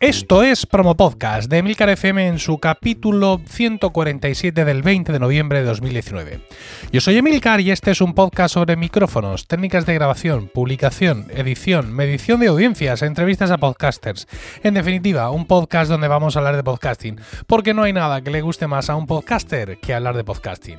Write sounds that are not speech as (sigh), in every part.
Esto es Promo Podcast de Emilcar FM en su capítulo 147 del 20 de noviembre de 2019. Yo soy Emilcar y este es un podcast sobre micrófonos, técnicas de grabación, publicación, edición, medición de audiencias, entrevistas a podcasters. En definitiva, un podcast donde vamos a hablar de podcasting, porque no hay nada que le guste más a un podcaster que hablar de podcasting.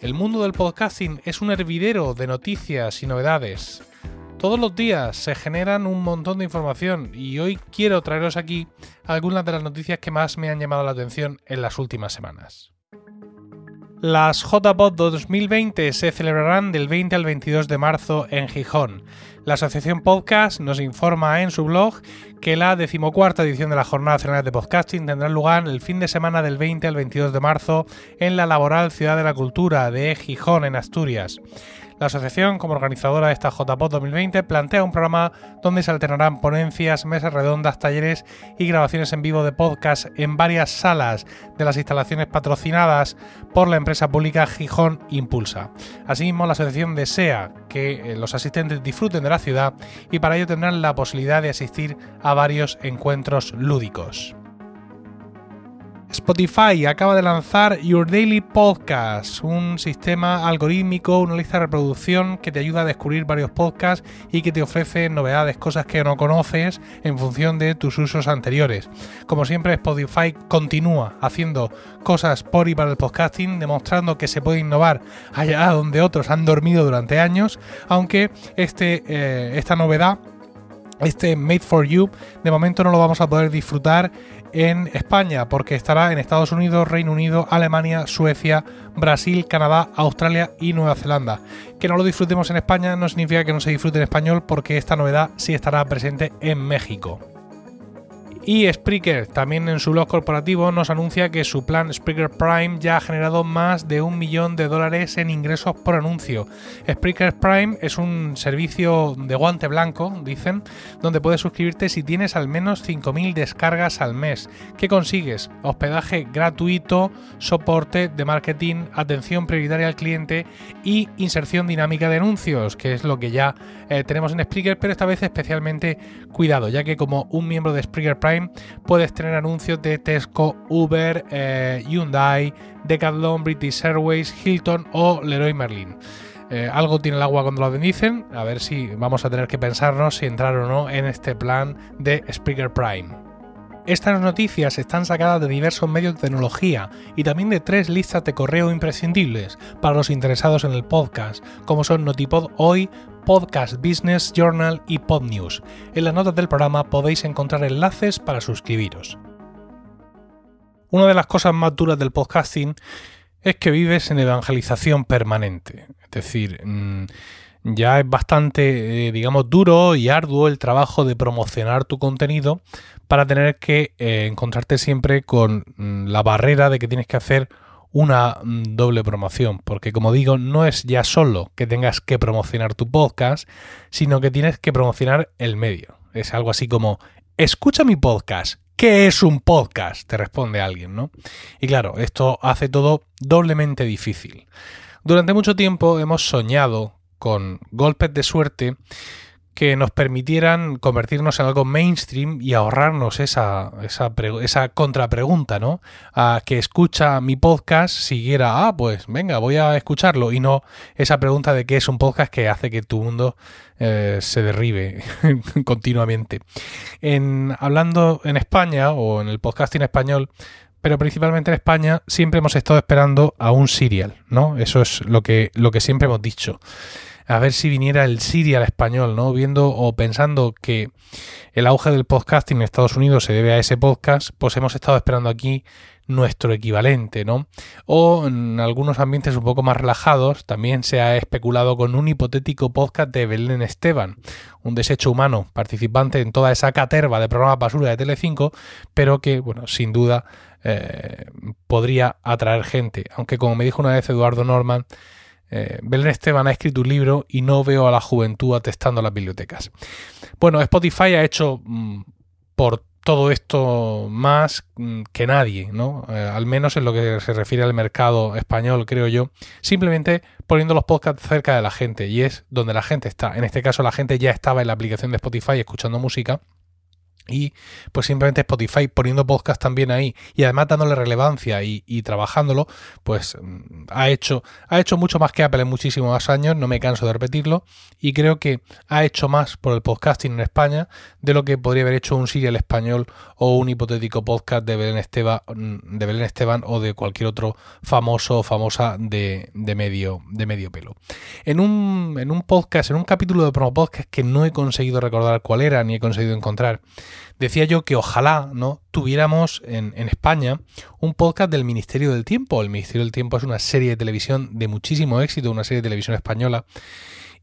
El mundo del podcasting es un hervidero de noticias y novedades. Todos los días se generan un montón de información y hoy quiero traeros aquí algunas de las noticias que más me han llamado la atención en las últimas semanas. Las JPod 2020 se celebrarán del 20 al 22 de marzo en Gijón. La Asociación Podcast nos informa en su blog que la decimocuarta edición de la Jornada Nacional de Podcasting tendrá lugar el fin de semana del 20 al 22 de marzo en la laboral Ciudad de la Cultura de Gijón, en Asturias. La asociación, como organizadora de esta JPOD 2020, plantea un programa donde se alternarán ponencias, mesas redondas, talleres y grabaciones en vivo de podcast en varias salas de las instalaciones patrocinadas por la empresa pública Gijón Impulsa. Asimismo, la asociación desea que eh, los asistentes disfruten de la ciudad y para ello tendrán la posibilidad de asistir a varios encuentros lúdicos. Spotify acaba de lanzar Your Daily Podcast, un sistema algorítmico, una lista de reproducción que te ayuda a descubrir varios podcasts y que te ofrece novedades, cosas que no conoces en función de tus usos anteriores. Como siempre, Spotify continúa haciendo cosas por y para el podcasting, demostrando que se puede innovar allá donde otros han dormido durante años, aunque este, eh, esta novedad este Made for You de momento no lo vamos a poder disfrutar en España porque estará en Estados Unidos, Reino Unido, Alemania, Suecia, Brasil, Canadá, Australia y Nueva Zelanda. Que no lo disfrutemos en España no significa que no se disfrute en español porque esta novedad sí estará presente en México. Y Spreaker, también en su blog corporativo, nos anuncia que su plan Spreaker Prime ya ha generado más de un millón de dólares en ingresos por anuncio. Spreaker Prime es un servicio de guante blanco, dicen, donde puedes suscribirte si tienes al menos 5.000 descargas al mes. ¿Qué consigues? Hospedaje gratuito, soporte de marketing, atención prioritaria al cliente y inserción dinámica de anuncios, que es lo que ya eh, tenemos en Spreaker, pero esta vez especialmente cuidado, ya que como un miembro de Spreaker Prime puedes tener anuncios de Tesco, Uber, eh, Hyundai, Decathlon, British Airways, Hilton o Leroy Merlin. Eh, algo tiene el agua cuando lo bendicen, a ver si vamos a tener que pensarnos si entrar o no en este plan de Speaker Prime. Estas noticias están sacadas de diversos medios de tecnología y también de tres listas de correo imprescindibles para los interesados en el podcast, como son Notipod Hoy, Podcast Business Journal y PodNews. En las notas del programa podéis encontrar enlaces para suscribiros. Una de las cosas más duras del podcasting es que vives en evangelización permanente. Es decir, mm, ya es bastante, eh, digamos, duro y arduo el trabajo de promocionar tu contenido para tener que eh, encontrarte siempre con mm, la barrera de que tienes que hacer una mm, doble promoción, porque como digo, no es ya solo que tengas que promocionar tu podcast, sino que tienes que promocionar el medio. Es algo así como, escucha mi podcast. ¿Qué es un podcast? Te responde alguien, ¿no? Y claro, esto hace todo doblemente difícil. Durante mucho tiempo hemos soñado con golpes de suerte que nos permitieran convertirnos en algo mainstream y ahorrarnos esa, esa, esa contrapregunta, ¿no? A que escucha mi podcast siguiera, ah, pues venga, voy a escucharlo, y no esa pregunta de qué es un podcast que hace que tu mundo eh, se derribe (laughs) continuamente. En, hablando en España o en el podcasting español, pero principalmente en España, siempre hemos estado esperando a un serial, ¿no? Eso es lo que, lo que siempre hemos dicho a ver si viniera el Siri al español, ¿no? Viendo o pensando que el auge del podcasting en Estados Unidos se debe a ese podcast, pues hemos estado esperando aquí nuestro equivalente, ¿no? O en algunos ambientes un poco más relajados también se ha especulado con un hipotético podcast de Belén Esteban, un desecho humano participante en toda esa caterva de programas basura de Telecinco, pero que, bueno, sin duda eh, podría atraer gente. Aunque como me dijo una vez Eduardo Norman, eh, Belén Esteban ha escrito un libro y no veo a la juventud atestando las bibliotecas. Bueno, Spotify ha hecho mm, por todo esto más mm, que nadie, ¿no? Eh, al menos en lo que se refiere al mercado español, creo yo, simplemente poniendo los podcasts cerca de la gente y es donde la gente está. En este caso, la gente ya estaba en la aplicación de Spotify escuchando música y pues simplemente Spotify poniendo podcast también ahí y además dándole relevancia y, trabajándolo, pues mm, ha hecho, ha hecho mucho más que Apple en muchísimos más años, no me canso de repetirlo, y creo que ha hecho más por el podcasting en España de lo que podría haber hecho un serial español o un hipotético podcast de Belén Esteban, mm, de Belén Esteban o de cualquier otro famoso o famosa de, medio, de medio pelo. En un, en un podcast, en un capítulo de promo podcast que no he conseguido recordar cuál era ni he conseguido encontrar, decía yo que ojalá no tuviéramos en, España un podcast del Ministerio del Tiempo. El Ministerio del Tiempo es una serie de televisión de muchísimo éxito, una serie de televisión española.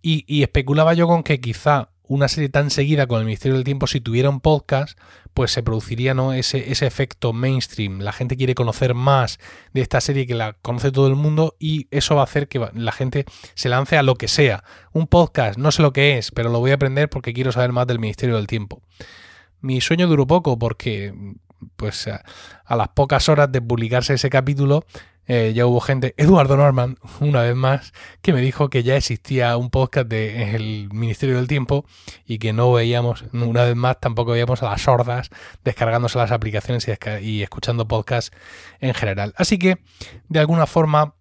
Y, especulaba yo con que quizá una serie tan seguida con el Ministerio del Tiempo, si tuviera un podcast, pues se produciría ¿no? ese, ese efecto mainstream. La gente quiere conocer más de esta serie que la conoce todo el mundo y eso va a hacer que la gente se lance a lo que sea. Un podcast, no sé lo que es, pero lo voy a aprender porque quiero saber más del Ministerio del Tiempo. Mi sueño duró poco porque, pues, a, las pocas horas de publicarse ese capítulo, eh, ya hubo gente, Eduardo Norman, (laughs) una vez más, que me dijo que ya existía un podcast del Ministerio del Tiempo y que no veíamos, una vez más, tampoco veíamos a las sordas descargándose las aplicaciones y, y escuchando podcasts en general. Así que, de alguna forma,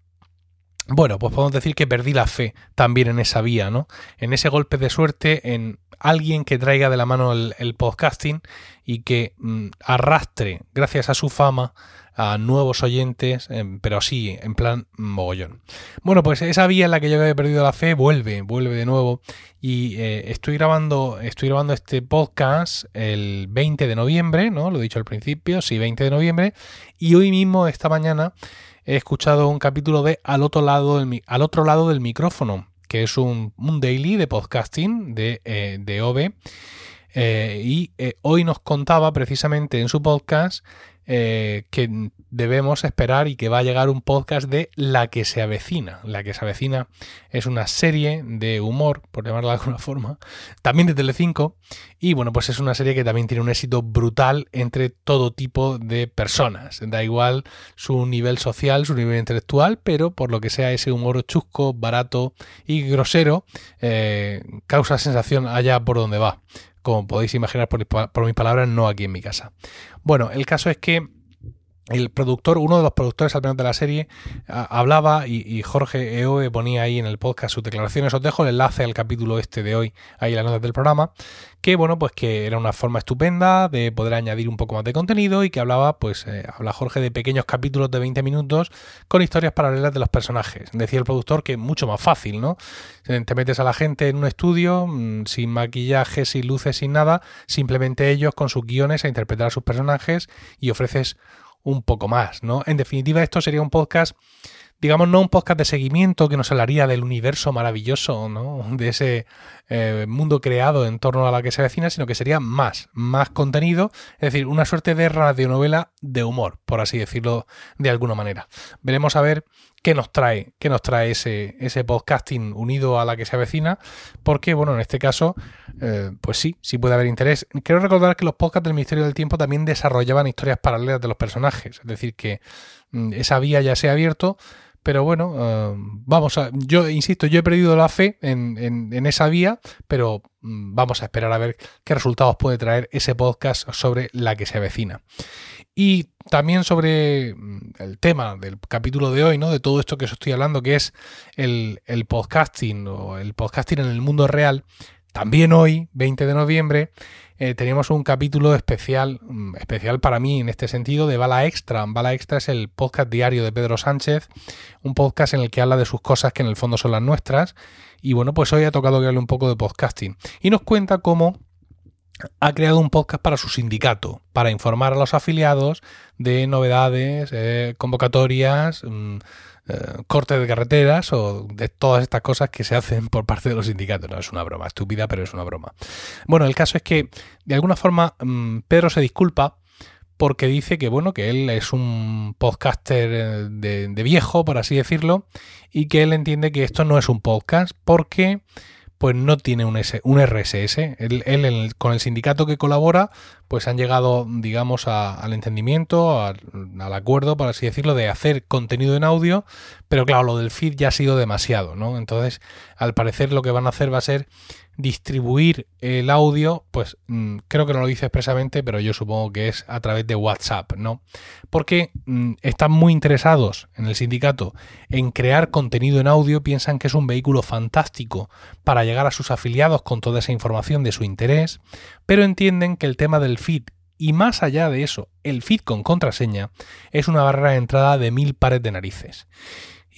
bueno, pues podemos decir que perdí la fe también en esa vía, ¿no? En ese golpe de suerte, en alguien que traiga de la mano el, podcasting y que mm, arrastre, gracias a su fama, a nuevos oyentes, em, pero sí, en plan mogollón. Bueno, pues esa vía en la que yo había perdido la fe vuelve, vuelve de nuevo. Y eh, estoy grabando, estoy grabando este podcast el 20 de noviembre, ¿no? Lo he dicho al principio, sí, 20 de noviembre. Y hoy mismo, esta mañana, he escuchado un capítulo de Al otro lado del, al otro lado del micrófono, que es un, daily de podcasting de, eh, de OVE. Eh, y hoy nos contaba precisamente en su podcast eh, que debemos esperar y que va a llegar un podcast de La que se avecina. La que se avecina es una serie de humor, por llamarla de alguna forma, también de Telecinco, y bueno, pues es una serie que también tiene un éxito brutal entre todo tipo de personas. Da igual su nivel social, su nivel intelectual, pero por lo que sea ese humor chusco, barato y grosero, eh, causa sensación allá por donde va como podéis imaginar por, mis palabras, no aquí en mi casa. Bueno, el caso es que el productor, uno de los productores al menos de la serie, hablaba y, Jorge Eoe ponía ahí en el podcast sus declaraciones. Os dejo el enlace al capítulo este de hoy, ahí en las notas del programa, que bueno, pues que era una forma estupenda de poder añadir un poco más de contenido y que hablaba, pues, eh, habla Jorge de pequeños capítulos de 20 minutos con historias paralelas de los personajes. Decía el productor que mucho más fácil, ¿no? Te metes a la gente en un estudio, mm, sin maquillaje, sin luces, sin nada, simplemente ellos con sus guiones a interpretar a sus personajes y ofreces un poco más, ¿no? En definitiva, esto sería un podcast, digamos, no un podcast de seguimiento que nos hablaría del universo maravilloso, ¿no? De ese eh, mundo creado en torno a la que se avecina, sino que sería más, más contenido, es decir, una suerte de radionovela de humor, por así decirlo de alguna manera. Veremos a ver qué nos trae, qué nos trae ese, ese podcasting unido a la que se avecina, porque, bueno, en este caso, eh, pues sí, sí puede haber interés. Quiero recordar que los podcasts del Ministerio del Tiempo también desarrollaban historias paralelas de los personajes, es decir, que mm, esa vía ya se ha abierto pero bueno, eh, vamos a. Yo insisto, yo he perdido la fe en, esa vía, pero mm, vamos a esperar a ver qué resultados puede traer ese podcast sobre la que se avecina. Y también sobre mm, el tema del capítulo de hoy, ¿no? De todo esto que os estoy hablando, que es el, el podcasting o el podcasting en el mundo real. También hoy, 20 de noviembre, eh, teníamos un capítulo especial, mm, especial para mí en este sentido, de Bala Extra. Bala Extra es el podcast diario de Pedro Sánchez, un podcast en el que habla de sus cosas que en el fondo son las nuestras. Y bueno, pues hoy ha tocado que hable un poco de podcasting. Y nos cuenta cómo ha creado un podcast para su sindicato, para informar a los afiliados de novedades, eh, convocatorias, mm, eh, cortes de carreteras o de todas estas cosas que se hacen por parte de los sindicatos. No es una broma estúpida, pero es una broma. Bueno, el caso es que de alguna forma mm, Pedro se disculpa porque dice que bueno, que él es un podcaster eh, de, de, viejo, por así decirlo, y que él entiende que esto no es un podcast porque pues no tiene un, un RSS. Él, con el sindicato que colabora, pues han llegado, digamos, al entendimiento, al, acuerdo, por así decirlo, de hacer contenido en audio, pero claro, lo del feed ya ha sido demasiado, ¿no? Entonces, al parecer lo que van a hacer va a ser distribuir el audio, pues mm, creo que no lo dice expresamente, pero yo supongo que es a través de WhatsApp, ¿no? Porque mm, están muy interesados en el sindicato en crear contenido en audio, piensan que es un vehículo fantástico para llegar a sus afiliados con toda esa información de su interés, pero entienden que el tema del feed y más allá de eso, el feed con contraseña es una barrera de entrada de mil pares de narices.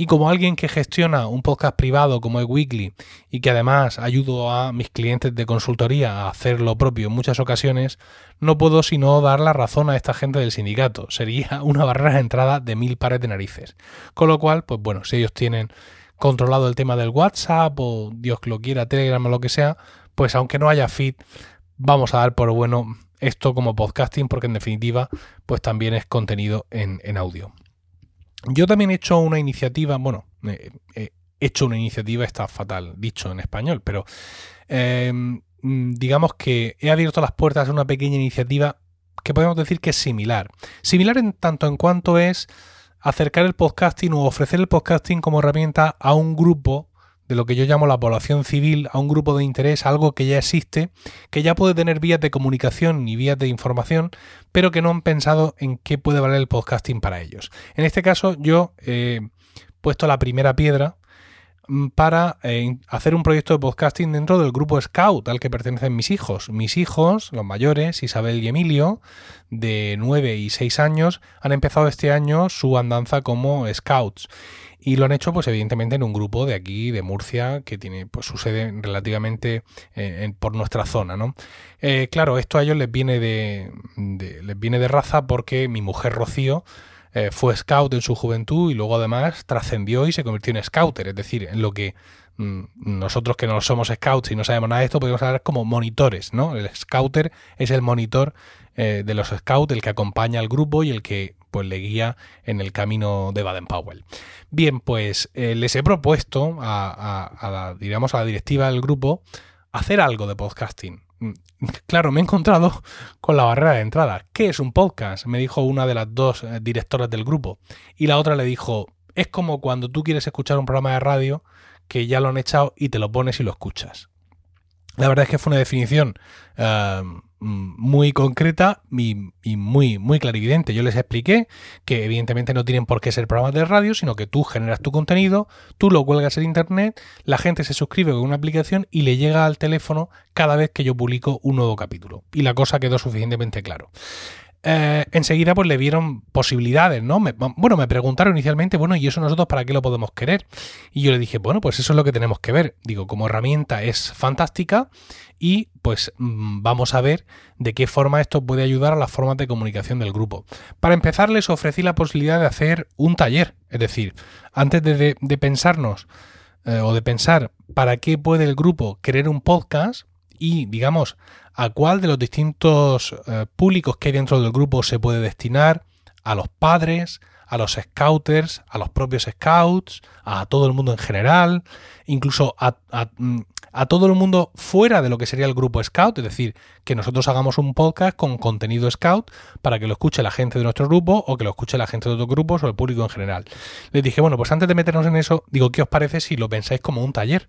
Y como alguien que gestiona un podcast privado como es Weekly y que además ayudo a mis clientes de consultoría a hacer lo propio en muchas ocasiones, no puedo sino dar la razón a esta gente del sindicato. Sería una barrera de entrada de mil pares de narices. Con lo cual, pues bueno, si ellos tienen controlado el tema del WhatsApp o Dios lo quiera, Telegram o lo que sea, pues aunque no haya feed, vamos a dar por bueno esto como podcasting porque en definitiva pues también es contenido en, en audio. Yo también he hecho una iniciativa, bueno, he hecho una iniciativa, está fatal dicho en español, pero em, digamos que he abierto las puertas a una pequeña iniciativa que podemos decir que es similar. Similar en tanto en cuanto es acercar el podcasting o ofrecer el podcasting como herramienta a un grupo de lo que yo llamo la población civil a un grupo de interés, algo que ya existe, que ya puede tener vías de comunicación y vías de información, pero que no han pensado en qué puede valer el podcasting para ellos. En este caso yo he puesto la primera piedra mm, para eh, hacer un proyecto de podcasting dentro del grupo Scout al que pertenecen mis hijos. Mis hijos, los mayores, Isabel y Emilio, de 9 y 6 años, han empezado este año su andanza como Scouts y lo han hecho, pues evidentemente, en un grupo de aquí, de Murcia, que tiene pues, su sede relativamente eh, por nuestra zona, ¿no? Eh, claro, esto a ellos les viene de, les viene de raza porque mi mujer Rocío eh, fue scout en su juventud y luego además trascendió y se convirtió en scouter, es decir, en lo que mm, nosotros que no somos scouts y no sabemos nada de esto, podemos hablar como monitores, ¿no? El scouter es el monitor de los scouts, el que acompaña al grupo y el que pues le guía en el camino de Baden-Powell. Bien, pues eh, les he propuesto a, a la directiva del grupo hacer algo de podcasting. Mm, claro, me he encontrado con la barrera de entrada. ¿Qué es un podcast? Me dijo una de las dos eh, directoras del grupo. Y la otra le dijo, es como cuando tú quieres escuchar un programa de radio que ya lo han echado y te lo pones y lo escuchas. La verdad es que fue una definición eh, muy concreta y, muy, muy clarividente. Yo les expliqué que evidentemente no tienen por qué ser programas de radio, sino que tú generas tu contenido, tú lo cuelgas en internet, la gente se suscribe con una aplicación y le llega al teléfono cada vez que yo publico un nuevo capítulo. Y la cosa quedó suficientemente claro. Eh, enseguida pues le vieron posibilidades, ¿no? bueno, me preguntaron inicialmente, bueno, ¿y eso nosotros para qué lo podemos querer? Y yo le dije, bueno, pues eso es lo que tenemos que ver. Digo, como herramienta es fantástica y pues mm, vamos a ver de qué forma esto puede ayudar a las formas de comunicación del grupo. Para empezar les ofrecí la posibilidad de hacer un taller, es decir, antes de, pensarnos eh, o de pensar para qué puede el grupo querer un podcast y digamos a cuál de los distintos eh, públicos que hay dentro del grupo se puede destinar, a los padres, a los scouters, a los propios scouts, a todo el mundo en general, incluso a, mm, a, todo el mundo fuera de lo que sería el grupo scout, es decir, que nosotros hagamos un podcast con contenido scout para que lo escuche la gente de nuestro grupo o que lo escuche la gente de otros grupos o el público en general. Les dije, bueno, pues antes de meternos en eso, digo, ¿qué os parece si lo pensáis como un taller?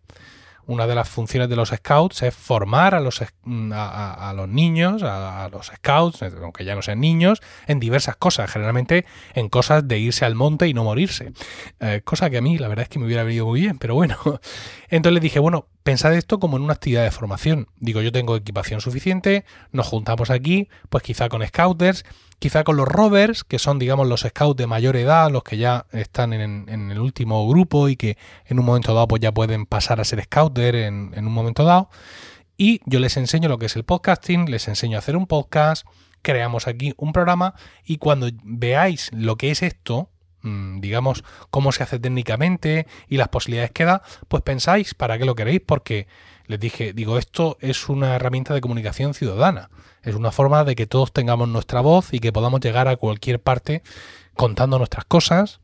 Una de las funciones de los scouts es formar a los, mm, a, los niños, a, los scouts, aunque ya no sean niños, en diversas cosas, generalmente en cosas de irse al monte y no morirse. Eh, cosa que a mí la verdad es que me hubiera venido muy bien, pero bueno. (laughs) Entonces le dije, bueno, pensad esto como en una actividad de formación. Digo, yo tengo equipación suficiente, nos juntamos aquí, pues quizá con scouters, quizá con los rovers, que son, digamos, los scouts de mayor edad, los que ya están en, el último grupo y que en un momento dado pues ya pueden pasar a ser scouter en, un momento dado. y yo les enseño lo que es el podcasting, les enseño a hacer un podcast, creamos aquí un programa y cuando veáis lo que es esto, mm, digamos, cómo se hace técnicamente y las posibilidades que da, pues pensáis para qué lo queréis, porque les dije, digo, esto es una herramienta de comunicación ciudadana, es una forma de que todos tengamos nuestra voz y que podamos llegar a cualquier parte contando nuestras cosas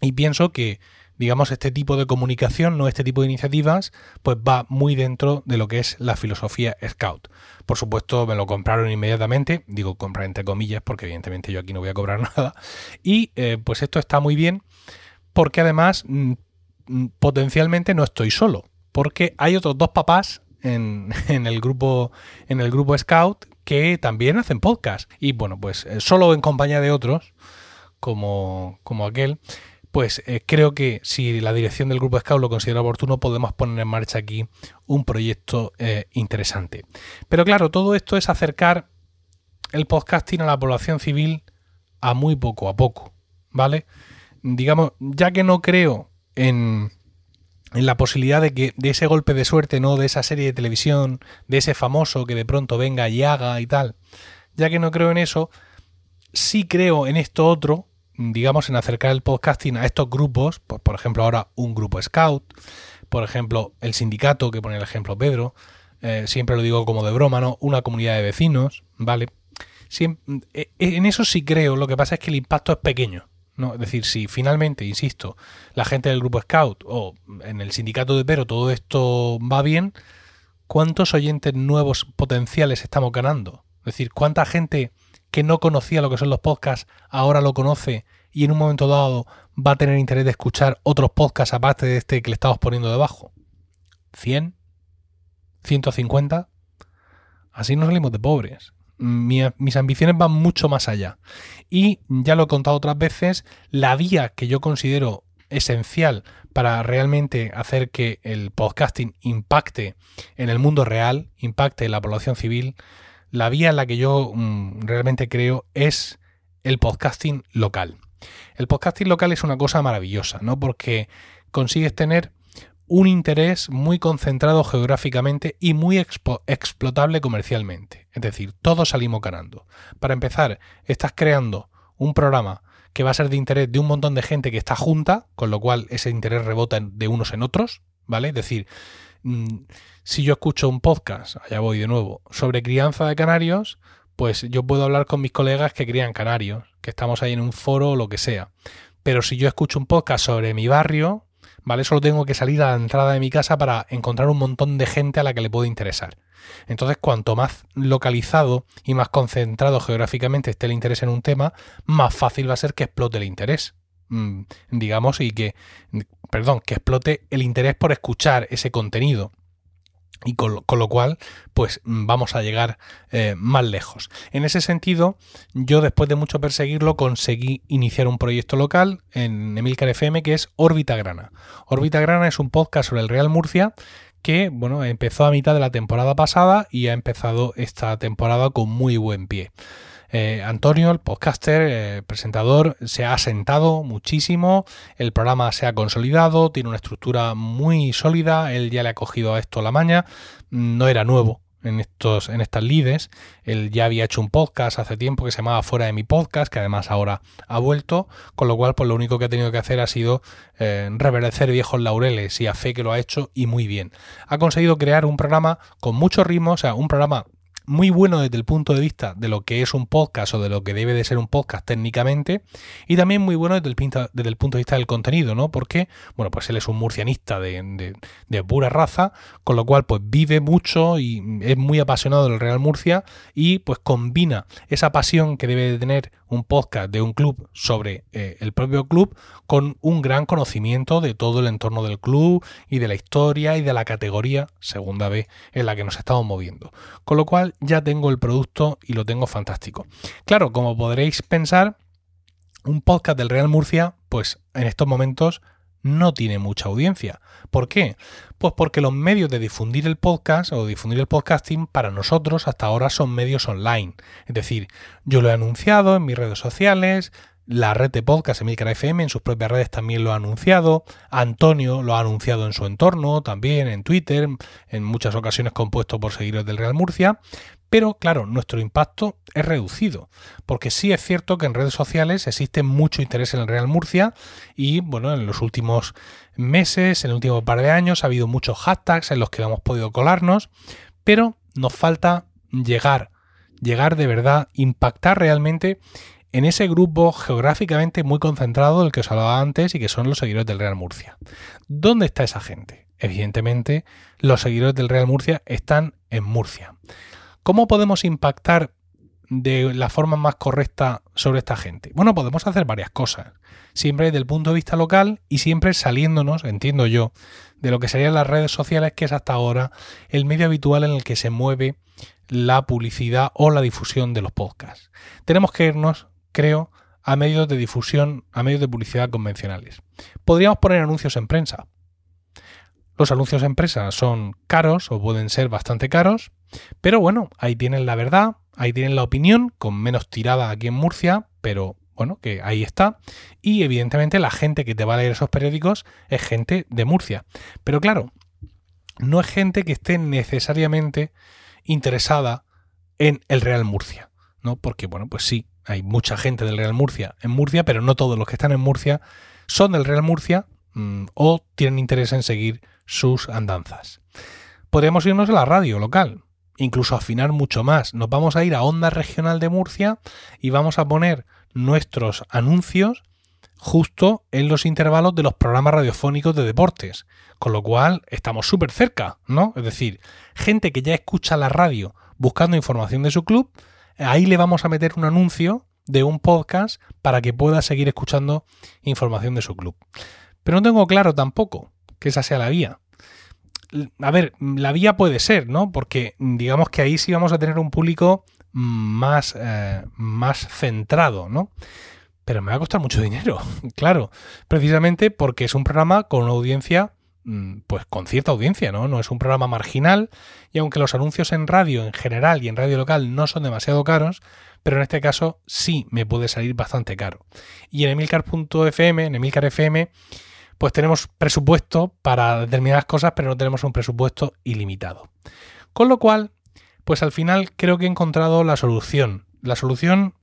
y pienso que digamos, este tipo de comunicación, no este tipo de iniciativas, pues va muy dentro de lo que es la filosofía Scout. Por supuesto, me lo compraron inmediatamente, digo comprar entre comillas, porque evidentemente yo aquí no voy a cobrar (laughs) nada. Y eh, pues esto está muy bien, porque además mm, mm, potencialmente no estoy solo, porque hay otros dos papás (laughs) en, el grupo en el grupo Scout que también hacen podcast y bueno pues eh, solo en compañía de otros como, como aquel pues eh, creo que si la dirección del grupo Scout lo considera oportuno, podemos poner en marcha aquí un proyecto eh, interesante. Pero claro, todo esto es acercar el podcasting a la población civil a muy poco a poco, ¿vale? Digamos, ya que no creo en, en la posibilidad de que de ese golpe de suerte, ¿no? De esa serie de televisión, de ese famoso que de pronto venga y haga y tal, ya que no creo en eso, sí creo en esto otro, digamos, en acercar el podcasting a estos grupos, por, ejemplo, ahora un grupo scout, por ejemplo, el sindicato, que pone el ejemplo Pedro, eh, siempre lo digo como de broma, ¿no? Una comunidad de vecinos, ¿vale? Eh, en eso sí creo, lo que pasa es que el impacto es pequeño. ¿No? Es decir, si finalmente, insisto, la gente del grupo Scout o en el sindicato de Pedro todo esto va bien, ¿cuántos oyentes nuevos potenciales estamos ganando? Es decir, ¿cuánta gente que no conocía lo que son los podcasts, ahora lo conoce y en un momento dado va a tener interés de escuchar otros podcasts aparte de este que le estamos poniendo debajo. ¿100? ¿150? Así no salimos de pobres. Mis ambiciones van mucho más allá. Y ya lo he contado otras veces, la vía que yo considero esencial para realmente hacer que el podcasting impacte en el mundo real, impacte en la población civil, la vía en la que yo mm, realmente creo es el podcasting local. El podcasting local es una cosa maravillosa, ¿no? Porque consigues tener un interés muy concentrado geográficamente y muy explotable comercialmente. Es decir, todos salimos ganando. Para empezar, estás creando un programa que va a ser de interés de un montón de gente que está junta, con lo cual ese interés rebota de unos en otros, ¿vale? Es decir, Mm, si yo escucho un podcast, allá voy de nuevo, sobre crianza de canarios, pues yo puedo hablar con mis colegas que crían canarios, que estamos ahí en un foro o lo que sea. Pero si yo escucho un podcast sobre mi barrio, ¿vale? Solo tengo que salir a la entrada de mi casa para encontrar un montón de gente a la que le puedo interesar. Entonces, cuanto más localizado y más concentrado geográficamente esté el interés en un tema, más fácil va a ser que explote el interés. Mm, digamos, y que, perdón, que explote el interés por escuchar ese contenido. Y con, lo cual, pues vamos a llegar eh, más lejos. En ese sentido, yo después de mucho perseguirlo, conseguí iniciar un proyecto local en Emilcar FM que es Órbita Grana. Órbita Grana es un podcast sobre el Real Murcia que, bueno, empezó a mitad de la temporada pasada y ha empezado esta temporada con muy buen pie. Eh, Antonio, el podcaster, eh, presentador, se ha asentado muchísimo, el programa se ha consolidado, tiene una estructura muy sólida, él ya le ha cogido a esto la maña, no era nuevo en estos en estas lides. Él ya había hecho un podcast hace tiempo que se llamaba Fuera de mi podcast, que además ahora ha vuelto, con lo cual pues lo único que ha tenido que hacer ha sido eh, reverdecer viejos laureles y a fe que lo ha hecho y muy bien. Ha conseguido crear un programa con mucho ritmo, o sea, un programa muy bueno desde el punto de vista de lo que es un podcast o de lo que debe de ser un podcast técnicamente y también muy bueno desde el, desde el punto de vista del contenido, ¿no? Porque, bueno, pues él es un murcianista de, de, pura raza, con lo cual pues vive mucho y es muy apasionado del Real Murcia y pues combina esa pasión que debe de tener un podcast de un club sobre eh, el propio club con un gran conocimiento de todo el entorno del club y de la historia y de la categoría segunda vez en la que nos estamos moviendo. Con lo cual ya tengo el producto y lo tengo fantástico. Claro, como podréis pensar, un podcast del Real Murcia, pues en estos momentos no tiene mucha audiencia. ¿Por qué? Pues porque los medios de difundir el podcast o difundir el podcasting para nosotros hasta ahora son medios online. Es decir, yo lo he anunciado en mis redes sociales, la red de podcast Emilcar FM en sus propias redes también lo ha anunciado. Antonio lo ha anunciado en su entorno, también en Twitter, en muchas ocasiones compuesto por seguidores del Real Murcia. Pero claro, nuestro impacto es reducido, porque sí es cierto que en redes sociales existe mucho interés en el Real Murcia y bueno, en los últimos meses, en el último par de años, ha habido muchos hashtags en los que hemos podido colarnos, pero nos falta llegar, llegar de verdad, impactar realmente en ese grupo geográficamente muy concentrado del que os hablaba antes y que son los seguidores del Real Murcia. ¿Dónde está esa gente? Evidentemente, los seguidores del Real Murcia están en Murcia. ¿Cómo podemos impactar de la forma más correcta sobre esta gente? Bueno, podemos hacer varias cosas. Siempre desde el punto de vista local y siempre saliéndonos, entiendo yo, de lo que serían las redes sociales, que es hasta ahora el medio habitual en el que se mueve la publicidad o la difusión de los podcasts. Tenemos que irnos creo, a medios de difusión, a medios de publicidad convencionales. Podríamos poner anuncios en prensa. Los anuncios en prensa son caros o pueden ser bastante caros, pero bueno, ahí tienen la verdad, ahí tienen la opinión, con menos tirada aquí en Murcia, pero bueno, que ahí está. Y evidentemente la gente que te va a leer esos periódicos es gente de Murcia. Pero claro, no es gente que esté necesariamente interesada en el Real Murcia, ¿no? Porque bueno, pues sí, hay mucha gente del Real Murcia en Murcia, pero no todos los que están en Murcia son del Real Murcia mm, o tienen interés en seguir sus andanzas. Podríamos irnos a la radio local, incluso afinar mucho más. Nos vamos a ir a Onda Regional de Murcia y vamos a poner nuestros anuncios justo en los intervalos de los programas radiofónicos de deportes. Con lo cual estamos súper cerca, ¿no? Es decir, gente que ya escucha la radio buscando información de su club, ahí le vamos a meter un anuncio de un podcast para que pueda seguir escuchando información de su club. Pero no tengo claro tampoco que esa sea la vía. A ver, la vía puede ser, ¿no? Porque digamos que ahí sí vamos a tener un público más, eh, más centrado, ¿no? Pero me va a costar mucho (laughs) dinero, claro, precisamente porque es un programa con una audiencia Mm, pues con cierta audiencia, ¿no? No es un programa marginal y aunque los anuncios en radio en general y en radio local no son demasiado caros, pero en este caso sí me puede salir bastante caro. Y en emilcar.fm, en Emilcar FM, pues tenemos presupuesto para determinadas cosas, pero no tenemos un presupuesto ilimitado. Con lo cual, pues al final creo que he encontrado la solución. La solución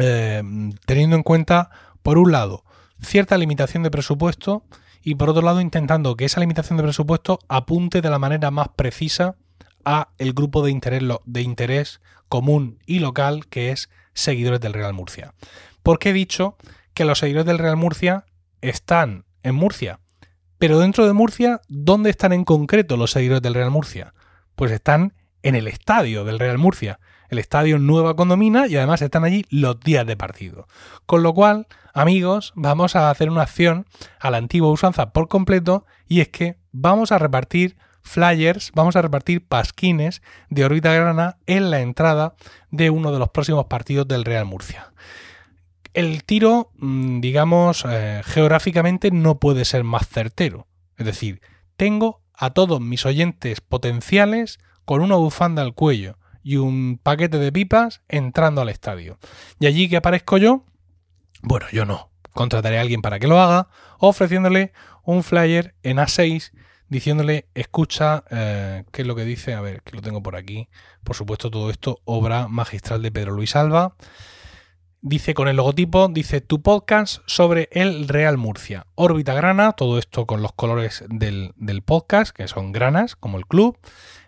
eh, teniendo en cuenta, por un lado, cierta limitación de presupuesto, y por otro lado intentando que esa limitación de presupuesto apunte de la manera más precisa a el grupo de interés, de interés común y local que es seguidores del Real Murcia. Porque he dicho que los seguidores del Real Murcia están en Murcia. Pero dentro de Murcia, ¿dónde están en concreto los seguidores del Real Murcia? Pues están en el estadio del Real Murcia, el estadio Nueva Condomina, y además están allí los días de partido. Con lo cual, amigos, vamos a hacer una acción a la antigua usanza por completo, y es que vamos a repartir flyers, vamos a repartir pasquines de órbita grana en la entrada de uno de los próximos partidos del Real Murcia. El tiro, mm, digamos, eh, geográficamente no puede ser más certero. Es decir, tengo a todos mis oyentes potenciales con una bufanda al cuello y un paquete de pipas entrando al estadio. Y allí que aparezco yo, bueno, yo no. Contrataré a alguien para que lo haga, ofreciéndole un flyer en A6 diciéndole, escucha, eh, ¿qué es lo que dice? A ver, que lo tengo por aquí. Por supuesto, todo esto, obra magistral de Pedro Luis Alba. Dice con el logotipo, dice tu podcast sobre el Real Murcia. Órbita grana, todo esto con los colores del, del podcast, que son granas, como el club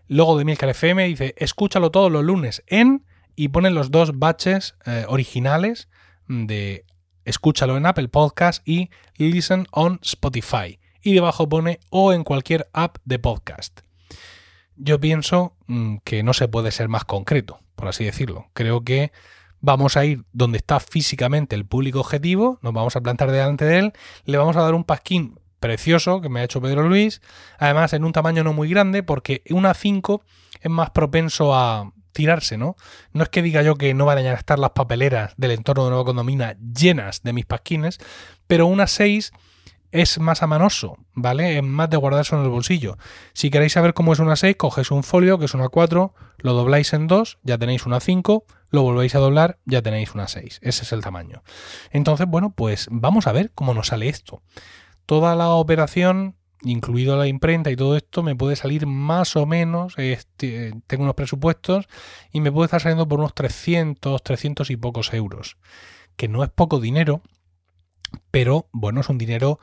logo de Milcar FM, dice, escúchalo todos los lunes en, y ponen los dos batches eh, originales de escúchalo en Apple Podcast y listen on Spotify. Y debajo pone o en cualquier app de podcast. Yo pienso mm, que no se puede ser más concreto, por así decirlo. Creo que vamos a ir donde está físicamente el público objetivo, nos vamos a plantar delante de él, le vamos a dar un pasquín precioso que me ha hecho Pedro Luis, además en un tamaño no muy grande, porque una 5 es más propenso a tirarse, ¿no? No es que diga yo que no van a estar las papeleras del entorno de Nueva Condomina llenas de mis pasquines, pero una 6 es más amanoso, ¿vale? Es más de guardarse en el bolsillo. Si queréis saber cómo es una 6, cogéis un folio, que es una 4, lo dobláis en 2, ya tenéis una 5, lo volvéis a doblar, ya tenéis una 6. Ese es el tamaño. Entonces, bueno, pues vamos a ver cómo nos sale esto. Toda la operación, incluido la imprenta y todo esto, me puede salir más o menos, este, tengo unos presupuestos, y me puede estar saliendo por unos 300, 300 y pocos euros. Que no es poco dinero, pero bueno, es un dinero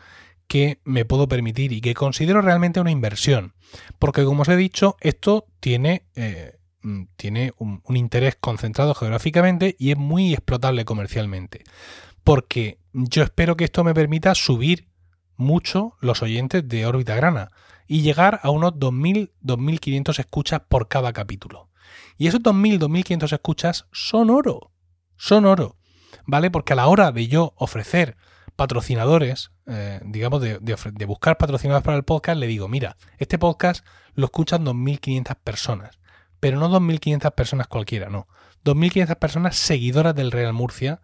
que me puedo permitir y que considero realmente una inversión. Porque como os he dicho, esto tiene, eh, mm, tiene un, interés concentrado geográficamente y es muy explotable comercialmente. Porque yo espero que esto me permita subir mucho los oyentes de órbita grana y llegar a unos 2.000, 2.500 escuchas por cada capítulo. Y esos 2.000, 2.500 escuchas son oro. Son oro. ¿Vale? Porque a la hora de yo ofrecer patrocinadores, eh, digamos, de, buscar patrocinadores para el podcast, le digo, mira, este podcast lo escuchan 2.500 personas, pero no 2.500 personas cualquiera, no. 2.500 personas seguidoras del Real Murcia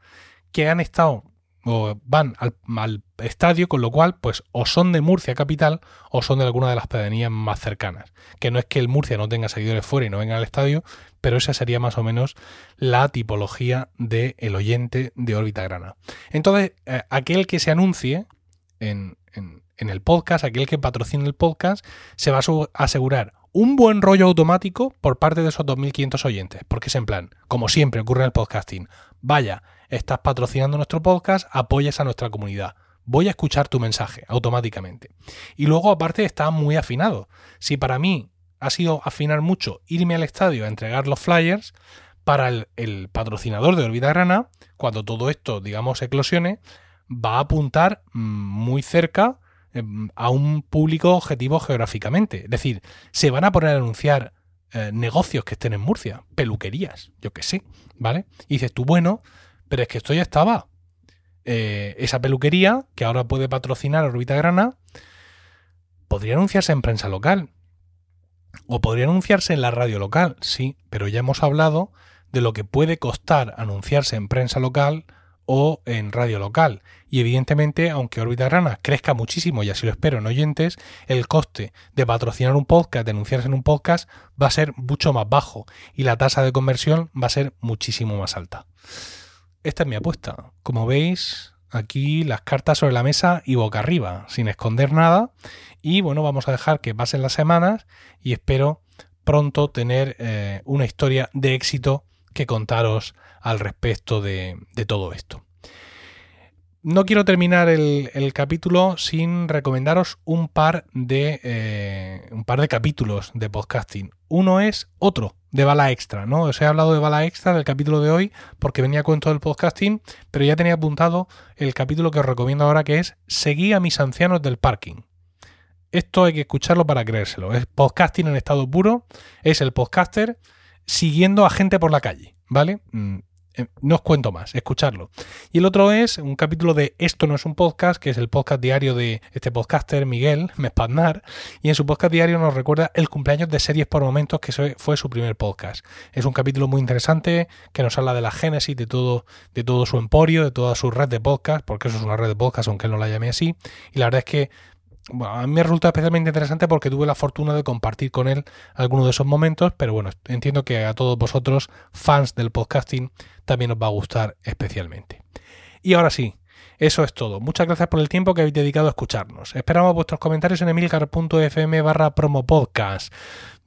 que han estado o van al, al, estadio, con lo cual, pues, o son de Murcia capital o son de alguna de las pedanías más cercanas. Que no es que el Murcia no tenga seguidores fuera y no venga al estadio, pero esa sería más o menos la tipología del el oyente de órbita grana. Entonces, eh, aquel que se anuncie en, en, el podcast, aquel que patrocine el podcast, se va a asegurar un buen rollo automático por parte de esos 2.500 oyentes, porque es en plan, como siempre ocurre en el podcasting, vaya, estás patrocinando nuestro podcast, apoyas a nuestra comunidad. Voy a escuchar tu mensaje automáticamente. Y luego aparte está muy afinado. Si para mí ha sido afinar mucho irme al estadio a entregar los flyers, para el, patrocinador de Orbita Grana, cuando todo esto, digamos, eclosione, va a apuntar mm, muy cerca em, a un público objetivo geográficamente. Es decir, se van a poner a anunciar eh, negocios que estén en Murcia, peluquerías, yo qué sé, ¿vale? Y dices tú, bueno, pero es que esto ya estaba. Eh, esa peluquería, que ahora puede patrocinar Orbita Grana, podría anunciarse en prensa local. O podría anunciarse en la radio local, sí, pero ya hemos hablado de lo que puede costar anunciarse en prensa local o en radio local. Y evidentemente, aunque Orbita Grana crezca muchísimo, y así lo espero en oyentes, el coste de patrocinar un podcast, de anunciarse en un podcast, va a ser mucho más bajo y la tasa de conversión va a ser muchísimo más alta. Esta es mi apuesta. Como veis, aquí las cartas sobre la mesa y boca arriba, sin esconder nada. Y bueno, vamos a dejar que pasen las semanas y espero pronto tener eh, una historia de éxito que contaros al respecto de todo esto no quiero terminar el, capítulo sin recomendaros un par de eh, un par de capítulos de podcasting. Uno es otro de bala extra, ¿no? Os he hablado de bala extra del capítulo de hoy porque venía con todo el podcasting, pero ya tenía apuntado el capítulo que os recomiendo ahora que es Seguí a mis ancianos del parking. Esto hay que escucharlo para creérselo. Es podcasting en estado puro. Es el podcaster siguiendo a gente por la calle, ¿vale? Eh, no os cuento más, escucharlo. Y el otro es un capítulo de Esto no es un podcast, que es el podcast diario de este podcaster, Miguel Mespaznar, y en su podcast diario nos recuerda el cumpleaños de series por momentos, que fue su primer podcast. Es un capítulo muy interesante que nos habla de la génesis de todo, de todo su emporio, de toda su red de podcast, porque eso es una red de podcast, aunque él no la llame así. Y la verdad es que bueno, a mí me resulta especialmente interesante porque tuve la fortuna de compartir con él algunos de esos momentos, pero bueno, entiendo que a todos vosotros, fans del podcasting, también os va a gustar especialmente. Y ahora sí, eso es todo. Muchas gracias por el tiempo que habéis dedicado a escucharnos. Esperamos vuestros comentarios en emilcar.fm barra promopodcast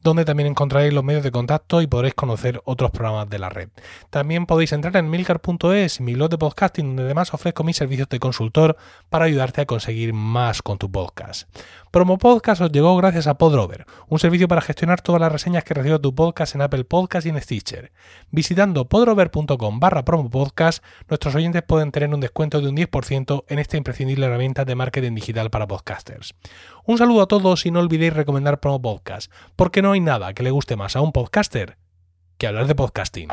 donde también encontraréis los medios de contacto y podréis conocer otros programas de la red. También podéis entrar en milcar.es, mi blog de podcasting, donde además ofrezco mis servicios de consultor para ayudarte a conseguir más con tu podcast. Promo Podcast os llegó gracias a Podrover, un servicio para gestionar todas las reseñas que recibe tu podcast en Apple Podcast y en Stitcher. Visitando podrover.com barra promopodcast, nuestros oyentes pueden tener un descuento de un 10% en esta imprescindible herramienta de marketing digital para podcasters. Un saludo a todos y no olvidéis recomendar Promo Podcast, porque no hay nada que le guste más a un podcaster que hablar de podcasting.